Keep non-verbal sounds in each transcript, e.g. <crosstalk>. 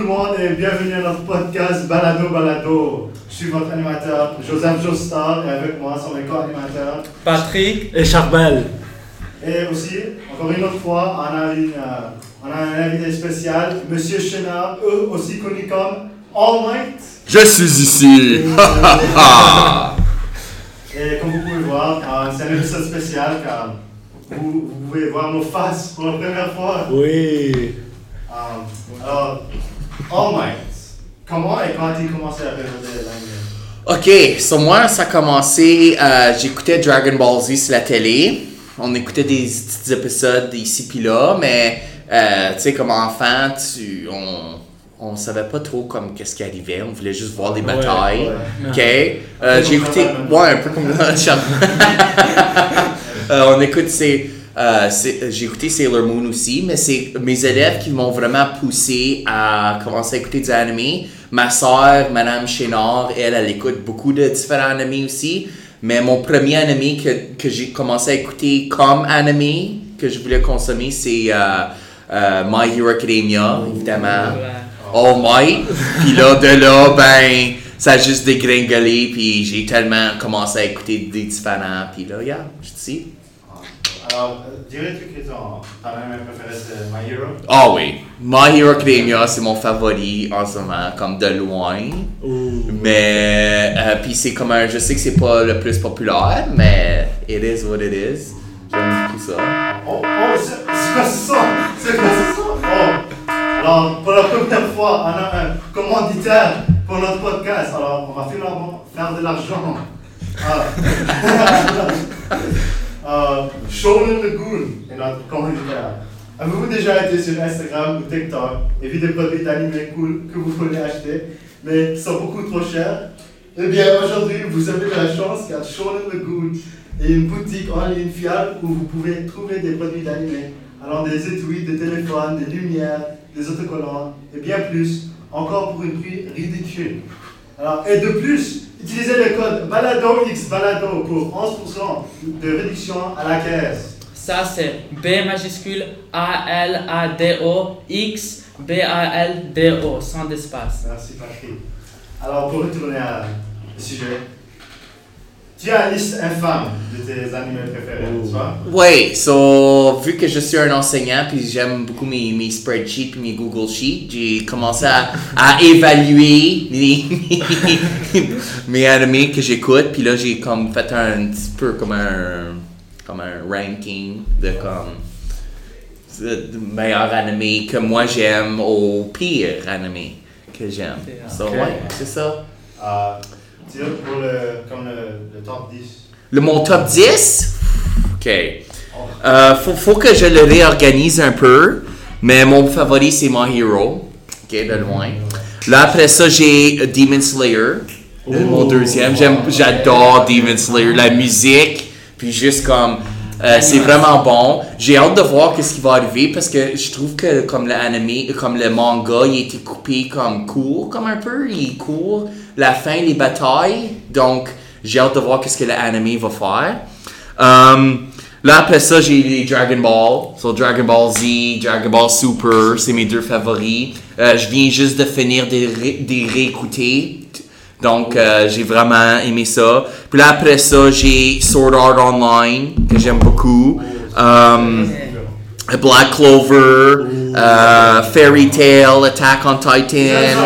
tout le monde et bienvenue à notre podcast Balado Balado. Je suis votre animateur Joseph Jostar et avec moi sont mes co-animateurs Patrick Et Charbel. Et aussi, encore une autre fois, on a, une, euh, on a un invité spécial, Monsieur Chenard, eux aussi connu comme All Might. Je suis ici. <laughs> Et comme vous pouvez voir, euh, c'est un épisode spécial car vous, vous pouvez voir nos faces pour la première fois. Oui. Euh, alors, All Might, comment et quand as-tu commencé à regarder l'anime ok, sur moi, ça a commencé. euh, J'écoutais Dragon Ball Z sur la télé. On écoutait des petits épisodes ici puis là, mais euh, tu sais, comme enfant, tu, on, on savait pas trop comme qu'est-ce qui arrivait. On voulait juste voir des batailles. ouais. Ok, euh, j'ai écouté. Ouais, un peu comme <laughs> Euh, on écoute ces. Euh, j'ai écouté Sailor Moon aussi, mais c'est mes élèves qui m'ont vraiment poussé à commencer à écouter des animés. Ma soeur, Madame Chénard, elle, elle écoute beaucoup de différents animés aussi. Mais mon premier animé que, que j'ai commencé à écouter comme animé, que je voulais consommer, c'est euh, euh, My Hero Academia, évidemment. All Might. Puis là, de là, ben, ça a juste dégringolé. Puis j'ai tellement commencé à écouter des différents. Puis là, yeah, je suis ici. Alors, euh, dirais-tu que ton, ton anime préféré c'est My Hero Ah oui, My Hero Academia, c'est mon favori en ce moment, comme de loin. Mais, euh, puis c'est comme un, je sais que c'est pas le plus populaire, mais it is what it is. J'aime beaucoup ça. Oh, oh, c'est quoi ce son C'est quoi ce son Oh Alors, pour la première fois, on a un commanditaire pour notre podcast. Alors, on va finalement faire de l'argent. Ah. <laughs> euh, Shonen Lagoon est notre commanditaire. Avez-vous déjà été sur Instagram ou TikTok et vu des produits d'animé cool que vous voulez acheter, mais sont beaucoup trop chers? Eh bien, aujourd'hui, vous avez la chance car Shonen Lagoon est une boutique en ligne fiable où vous pouvez trouver des produits d'animé, allant des étuis, des téléphones, des lumières, des autocollants et bien plus, encore pour une prix ridicule. Alors, et de plus, utilisez le code BALADOX BALADO pour 11% de réduction à la caisse. Ça c'est B majuscule A L A D O X B A L D O sans espace. Merci Patrick. Alors, pour retourner à le sujet, tu as une liste infâme de tes animés préférés, n'est-ce pas? Ouais, so, vu que je suis un enseignant puis j'aime beaucoup mes, mes spreadsheets puis mes Google Sheets, j'ai commencé à, à évaluer les, <laughs> mes animés que j'écoute puis là j'ai comme fait un petit peu comme un comme un ranking de comme de meilleurs animés que moi j'aime au pire animé que j'aime. So, Ok. ouais, c'est ça. Euh, pour le, comme le, le top 10. Le mon top 10? Ok. Euh, faut, faut que je le réorganise un peu. Mais mon favori, c'est My Hero. Ok, de loin. Là, après ça, j'ai Demon Slayer. Mon deuxième. J'aime, j'adore Demon Slayer. La musique, puis juste comme. Euh, c'est vraiment bon. J'ai hâte de voir qu'est-ce qui va arriver parce que je trouve que comme l'anime, comme le manga, il a coupé comme court, comme un peu. Il court. La fin, les batailles. Donc, j'ai hâte de voir qu'est-ce que l'anime va faire. Um, là, après ça, j'ai les Dragon Ball. So, Dragon Ball Z, Dragon Ball Super, c'est mes deux favoris. Euh, je viens juste de finir de ré- des réécouter. Donc, euh, j'ai vraiment aimé ça. Puis là, après ça, j'ai Sword Art Online, que j'aime beaucoup. Um, Black Clover, euh, Fairy Tail, Attack on Titan.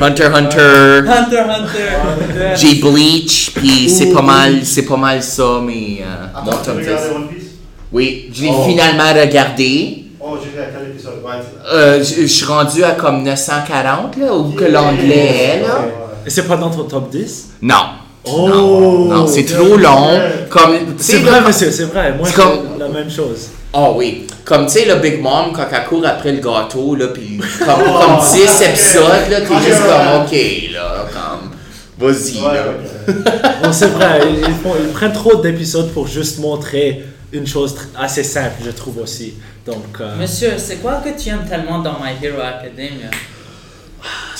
Hunter x Hunter. Hunter Hunter. J'ai Bleach, puis c'est pas mal, c'est pas mal ça, mais euh, mon top 10. regardé One Piece? Oui, je l'ai Oh. finalement regardé. Oh, j'ai fait à quel épisode Ouais, Euh, je je suis rendu à comme 940, là, ou que l'anglais est, là. Et c'est pas dans ton top 10 Non. Oh Non, non, c'est trop long. Comme, C'est vrai, monsieur, c'est vrai. Moi, C'est comme- la même chose. Oh oui. Comme, tu sais, le Big Mom, quand elle court après le gâteau, là, puis comme, Oh, comme 10 ok. épisodes, là, t'es juste comme, ok, là, comme, vas-y, Ouais, là. Bon, c'est vrai, ils, ils font- ils prennent trop d'épisodes pour juste montrer une chose assez simple, je trouve aussi. Donc, euh, Monsieur, c'est quoi que tu aimes tellement dans My Hero Academia?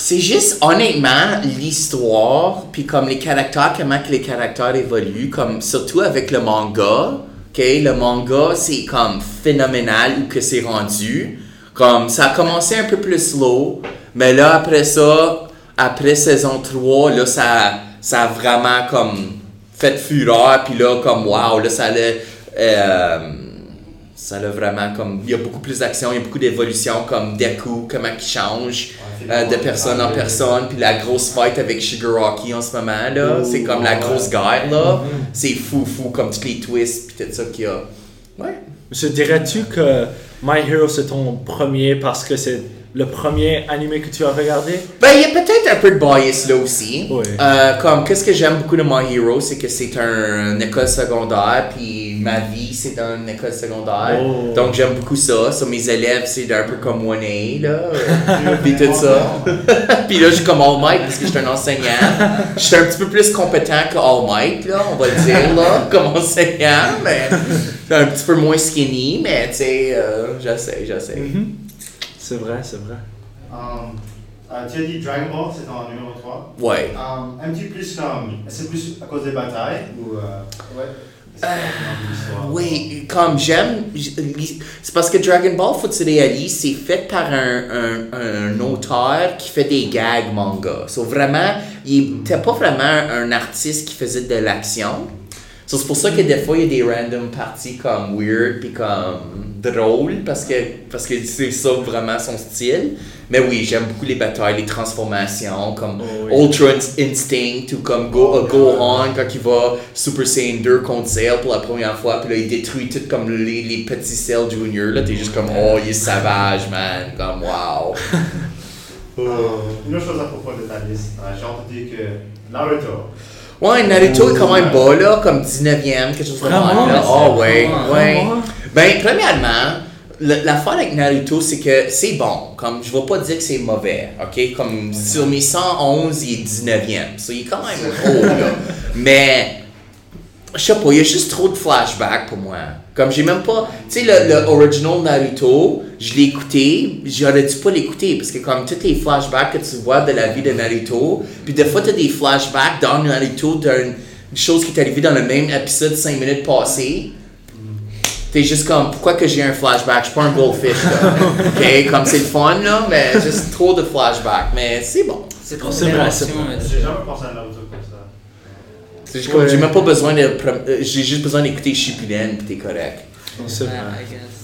C'est juste, honnêtement, l'histoire, puis comme les caractères, comment que les caractères évoluent, comme surtout avec le manga, ok, le manga, c'est comme phénoménal où que c'est rendu. Comme, ça a commencé un peu plus slow, Mais là, après ça, après saison 3, là, ça, ça a vraiment comme fait fureur. Puis là, comme wow, là, ça allait. euh, ça a vraiment comme. Il y a beaucoup plus d'action, il y a beaucoup d'évolution, comme Deku, comment il change euh, de personne en personne. Puis la grosse fight avec Shigaraki en ce moment, là. C'est comme la grosse guerre, là. C'est fou, fou, comme tous les twists, puis tout ça qu'il y a. Ouais. Monsieur, dirais-tu que My Hero c'est ton premier parce que c'est le premier animé que tu as regardé? Ben, il y a peut-être un peu de bias là aussi. Oui. Euh, comme, qu'est-ce que j'aime beaucoup de My Hero, c'est que c'est un, une école secondaire, puis ma vie, c'est dans une école secondaire. Oh. Donc, j'aime beaucoup ça. Sur mes élèves, c'est un peu comme 1A, là. <laughs> puis tout ça. <laughs> puis là, je suis comme All Might, parce que je suis un enseignant. Je suis un petit peu plus compétent que All Might, là, on va le dire, là, <laughs> comme enseignant, mais un petit peu moins skinny, mais tu sais, euh, j'essaie, j'essaie. C'est vrai, c'est vrai. Um, euh, tu as dit Dragon Ball, c'est ton numéro 3. Ouais. Um, un petit peu plus comme. C'est plus à cause des batailles ou. Euh, ouais. L'histoire? Oui, comme j'aime, c'est parce que Dragon Ball, faut que tu réalises, c'est fait par un, un, un auteur qui fait des gags manga. So vraiment, il n'était pas vraiment un artiste qui faisait de l'action. So, c'est pour ça que des fois, il y a des random parties comme weird puis comme drôles parce que parce que c'est ça vraiment son style. Mais oui, j'aime beaucoup les batailles, les transformations comme Oh oui. Ultra Instinct ou comme Go, uh, Gohan quand il va Super Saiyan 2 contre Cell pour la première fois, puis là il détruit tout comme les, les petits Cell Junior, là t'es juste comme oh il est sauvage man, comme wow. Um, <laughs> une autre chose à propos de ta liste, euh, j'ai entendu que Naruto. Ouais, Naruto est quand même bas là, comme 19e, quelque chose comme ça. Oh ouais, ouais. Ben, premièrement, l'affaire avec Naruto, c'est que c'est bon. Comme, je vais pas dire que c'est mauvais, ok? Comme, sur mes 111, il est 19e. So, il est quand même haut, là. Mais, je sais pas, il y a juste trop de flashbacks pour moi. Comme, j'ai même pas... Tu sais, le, le original Naruto, je l'ai écouté, j'aurais dû pas l'écouter, parce que comme tous les flashbacks que tu vois de la vie de Naruto, puis des fois, t'as des flashbacks dans Naruto d'une chose qui est arrivée dans le même épisode 5 minutes passées. T'es juste comme, pourquoi que j'ai un flashback? Je suis pas un goldfish, là. <laughs> ok, comme c'est le fun, là, mais juste trop de flashbacks. Mais c'est bon. C'est trop C'est euh, J'ai jamais pensé à Naruto. C'est juste comme, j'ai même pas besoin de. euh, J'ai juste besoin d'écouter Shippuden, pis t'es correct. Guess.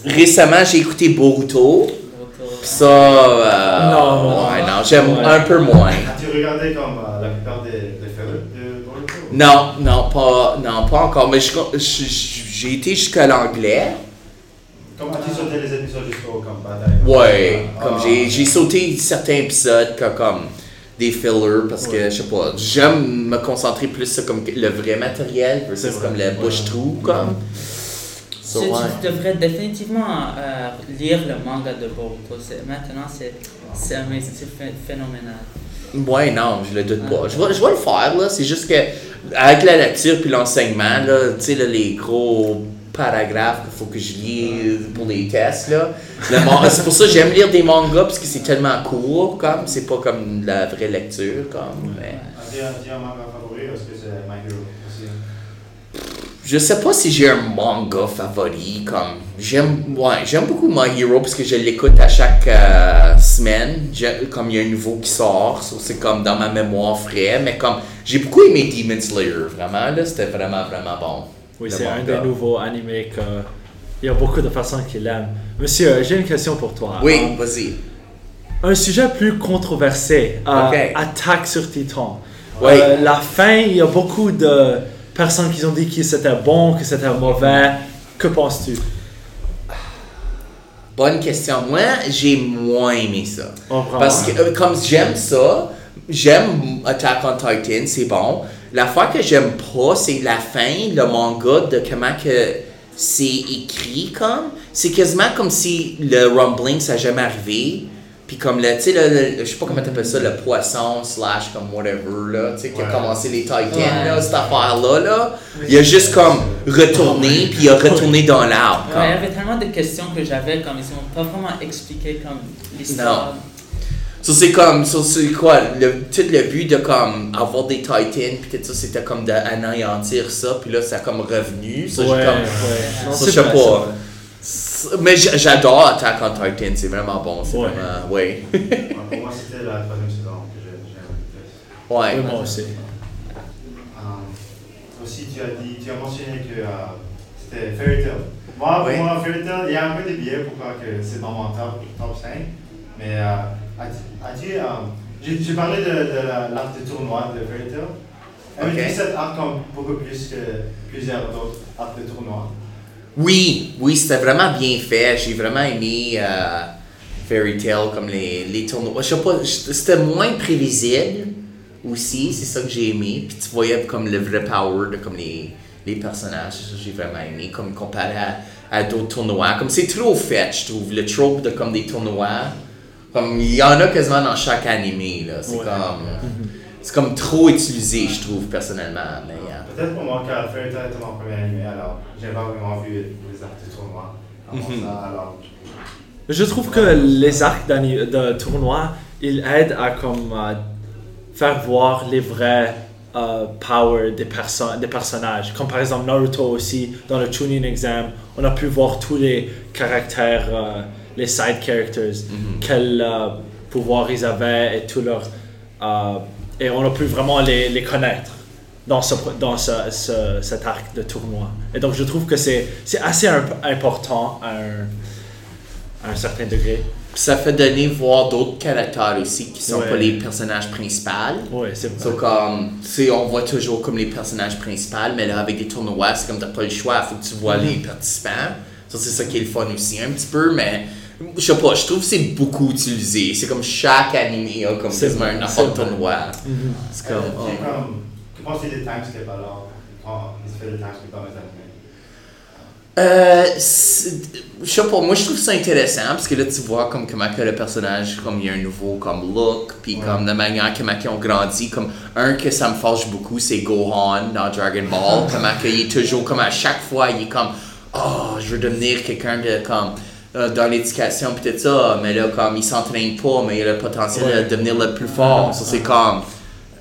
Récemment, j'ai écouté Boruto, pis ça. euh, Non. Ouais, non, j'aime Ouais. un peu moins. As-tu regardé comme euh, la plupart des, des films de Naruto Non, non, pas, non, pas encore. Mais j'ai été jusqu'à l'anglais. Comment as-tu sauté les épisodes jusqu'au comme bataille Ouais, Ah, comme j'ai, j'ai sauté certains épisodes comme, comme des fillers parce que je sais pas, j'aime me concentrer plus sur comme le vrai matériel versus vrai. comme la bouche trou comme. So, Tu- ouais. Tu devrais définitivement euh, lire le manga de Boruto. C'est- Maintenant, c'est c'est c'est phé- phénoménal. Ouais, non, je le doute pas. Je vais, je vais le faire là, c'est juste que avec la lecture puis l'enseignement là, tu sais les gros paragraphes qu'il faut que je lis pour les tests là. C'est pour ça que j'aime lire des mangas parce que c'est tellement court comme, c'est pas comme la vraie lecture comme. Mais... Un, manga favori ou est-ce que c'est My Hero aussi? Je sais pas si j'ai un manga favori, comme j'aime ouais, j'aime beaucoup My Hero parce que je l'écoute à chaque euh, semaine, comme il y a un nouveau qui sort, so c'est comme dans ma mémoire frais, mais comme j'ai beaucoup aimé Demon Slayer, vraiment là, c'était vraiment vraiment bon. Oui, c'est un des nouveaux animés que. Il y a beaucoup de personnes qui l'aiment. Monsieur, j'ai une question pour toi. Oui, Euh, vas-y. Un sujet plus controversé, euh, Ok. Attaque sur Titan. Oui. Euh, la fin, il y a beaucoup de personnes qui ont dit que c'était bon, que c'était mauvais. Que penses-tu? Bonne question. Moi, j'ai moins aimé ça. Oh? Parce que euh, comme j'aime ça, j'aime Attack on Titan, c'est bon. L'affaire que j'aime pas, c'est la fin, le manga de comment que c'est écrit comme. C'est quasiment comme si le rumbling ça n'a jamais arrivé. Puis comme le, tu sais, le, le- je sais pas comment t'appelles ça, le poisson slash comme whatever là, tu sais, qui a commencé les Titans Ouais. là, cette affaire-là là. Il a juste comme retourné, puis il a retourné dans l'arbre. Ouais, il y avait tellement de questions que j'avais, comme ils n'ont pas vraiment expliqué comme l'histoire. So, c'est comme, so, c'est quoi, le, tout le but de comme avoir des Titans, puis tout ça, c'était comme d'anéantir ça, puis là, ça a comme revenu. Ça, j'ai ouais, comme, ouais. Non, je sais pas. c'est Mais j- j'adore Attack on Titan, c'est vraiment bon. C'est Ouais. vraiment. Ouais. Ouais, Pour moi, <laughs> c'était la troisième saison que j'ai ouais. Oui, moi aussi. Euh, aussi, tu as dit, tu as mentionné que euh, c'était Fairy Tail. Moi, pour Oui. moi, Fairy Tail, il y a un peu des biais pourquoi que c'est dans mon top, top 5. Mais euh, as-tu, euh, j'ai, parlé de, de la- l'arc de tournoi de Fairy Tail. Avais-tu Ok. cet arc comme beaucoup plus que plusieurs autres arcs de tournoi? Oui, oui, c'était vraiment bien fait. J'ai vraiment aimé euh, Fairy Tail comme les, les tournois. Je sais pas, c'était moins prévisible aussi, c'est ça que j'ai aimé. Puis tu voyais comme le vrai power de comme les, les personnages, ça, j'ai vraiment aimé, comme comparé à, à d'autres tournois. Comme c'est trop fait, je trouve, le trope de comme des tournois. Comme il y en a quasiment dans chaque animé, là. C'est Ouais. comme. C'est comme trop utilisé, je trouve, personnellement. Mais, euh, Peut-être pour moi, Tail était mon premier animé, alors j'ai pas vraiment vu les arcs de tournoi. Avant Mhm. ça, alors. Je trouve que les arcs de tournoi, ils aident à comme euh, faire voir les vrais euh, powers des, perso- des personnages. Comme par exemple Naruto aussi, dans le Chunin Exam, on a pu voir tous les caractères, euh, les side characters, quels euh, pouvoirs ils avaient et tout leur... euh, et on a pu vraiment les, les connaître dans, ce, dans ce, ce- cet arc de tournoi. Et donc je trouve que c'est assez imp- important à un, à un certain degré. Ça fait donner voir d'autres caractères aussi qui sont Ouais. pas les personnages principaux. Oui, c'est vrai. So, comme, on voit toujours comme les personnages principaux, mais là, avec des tournois, c'est comme t'as pas le choix, faut que tu vois les participants. Ça, c'est ça qui est le fun aussi, un petit peu, mais je sais pas, je trouve que c'est beaucoup utilisé. C'est comme chaque animé a comme C'est quasiment un c'est vrai. tournoi. C'est Euh, comme, puis oh. comme, que des qui étaient pas là? Quand il se fait des sont dans les animés? Euh, c'est- je sais pas, moi je trouve ça intéressant parce que là tu vois comme comment que le personnage, comme il y a un nouveau comme look, puis Ouais. comme la manière comment ils ont grandi, comme un que ça me fâche beaucoup c'est Gohan dans Dragon Ball, <laughs> comment qu'il est toujours comme à chaque fois il est comme oh je veux devenir quelqu'un de comme euh, dans l'éducation puis tout ça, mais là comme il s'entraîne pas mais il a le potentiel Ouais. de devenir le plus fort, ça c'est comme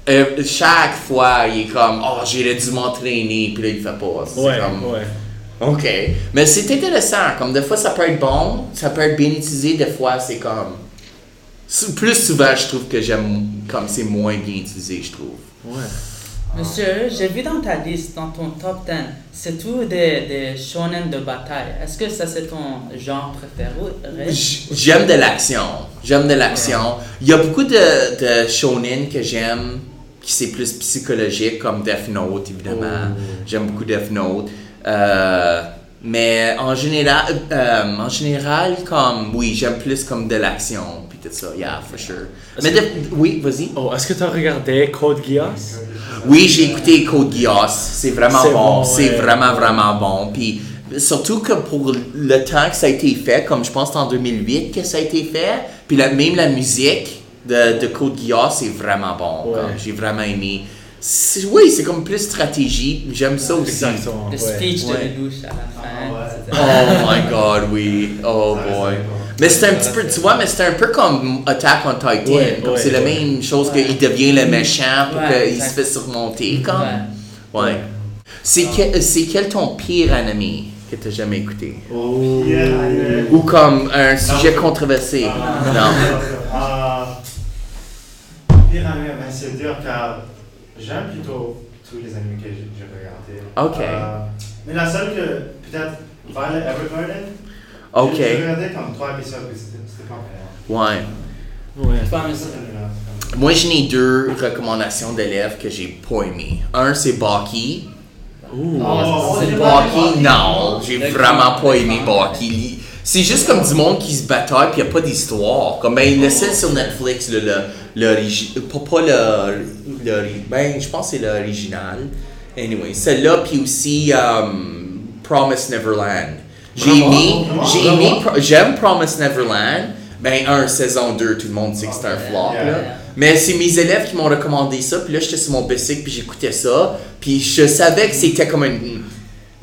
euh, chaque fois il est comme oh j'aurais dû m'entraîner puis là il fait pas, c'est Ouais, comme ouais. OK. Mais c'est intéressant. Comme des fois, ça peut être bon, ça peut être bien utilisé. Des fois, c'est comme. Plus souvent, je trouve que j'aime. Comme c'est moins bien utilisé, je trouve. Ouais. Monsieur, j'ai vu dans ta liste, dans ton top 10, c'est tout des, des shonen de bataille. Est-ce que ça c'est ton genre préféré? J'aime de l'action. J'aime de l'action. Il y a beaucoup de, de shonen que j'aime qui c'est plus psychologique, comme Death Note, évidemment. Oh. J'aime beaucoup Death Note. Euh, mais en général, euh, en général, comme, oui, j'aime plus comme de l'action, tout ça, yeah, for sure. Mais que- oui, vas-y. Oh, est-ce que tu as regardé Code Geass? Oui, j'ai écouté Code Geass. C'est vraiment bon. bon, C'est ouais. vraiment, vraiment bon. Puis surtout que pour le temps que ça a été fait, comme je pense que c'est en 2008 que ça a été fait, puis la- même la musique de, de Code Geass, c'est vraiment bon. Ouais. J'ai vraiment aimé. Oui, c'est comme plus stratégie. J'aime ça aussi. Exactement. Le ouais. speech Ouais. de Lelouch à la fin. Ouais. c'était- Oh my god, oui. Oh Ça, boy. Mais c'est un petit peu, tu vois, mais c'est un peu comme Attack on Titan. Ouais, comme ouais, c'est la ouais. même chose Ouais. qu'il devient le méchant pour Ouais, qu'il se fait surmonter. Comme. Ouais. Ouais. C'est quel, c'est quel ton pire anime que t'as jamais écouté? Oh. Yeah, yeah. Ou comme un sujet controversé? Ah, Non. <laughs> Ah, pire anime, ben, c'est dur car j'aime plutôt tous les animés que j'ai j'ai regardés. Ok. Euh, mais la seule que, peut-être, Violet Evergarden. Ok. J'ai j'ai regardé comme trois épisodes, mais c'était c'était pas. Ouais. Ouais. Moi, j'en ai deux recommandations d'élèves que j'ai pas aimé. Un, c'est Baki. Ouh. Oh, le Baki, non, j'ai vraiment pas aimé. Baki. C'est juste comme du monde qui se bataille puis y a pas d'histoire. Comme ben le seul sur Netflix le le pas pas le, le ben je pense que c'est l'original. Anyway, celle-là puis aussi um, Promise Neverland. J'ai aimé, j'ai aimé, j'aime Promise Neverland. Ben un saison 2, tout le monde sait que c'est un flop Yeah. là. Mais c'est mes élèves qui m'ont recommandé ça, puis là j'étais sur mon bicycle puis j'écoutais ça, puis je savais que c'était comme une,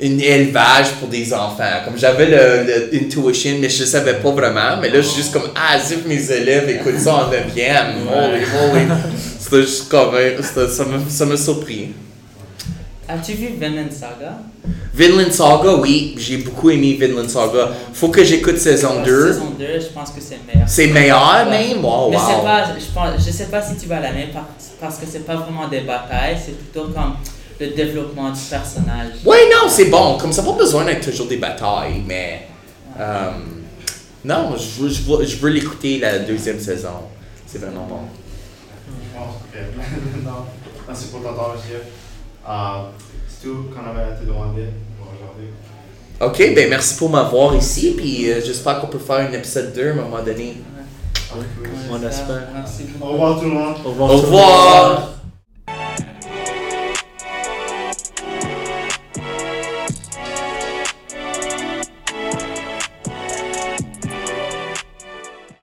une élevage pour des enfants. Comme j'avais le, le intuition, mais je savais pas vraiment. Mais là, je suis juste comme ah, if mes élèves écoutent ça en neuvième. Holy moly. C'était juste comme, ça m'a surpris. As-tu vu Vinland Saga? Vinland Saga, oui, j'ai beaucoup aimé Vinland Saga. Faut que j'écoute saison La 2. Saison 2, je pense que c'est meilleur. C'est meilleur Ouais. même? Wow, Mais c'est wow. pas, je pense, je sais pas si tu vas l'aimer par- parce que c'est pas vraiment des batailles, c'est plutôt comme le développement du personnage. Ouais, non, c'est bon. Comme ça, pas besoin d'être toujours des batailles, mais. euh, non, je veux, je veux, je veux l'écouter la deuxième saison. C'est vraiment bon. Bon, ok. <laughs> non. Merci pour. Euh, c'est tout qu'on avait à te demander pour aujourd'hui. Ok, ben merci pour m'avoir ici, puis euh, j'espère qu'on peut faire un épisode 2 à un moment donné. On espère. Merci beaucoup. Au revoir tout le monde. Au revoir. Au revoir!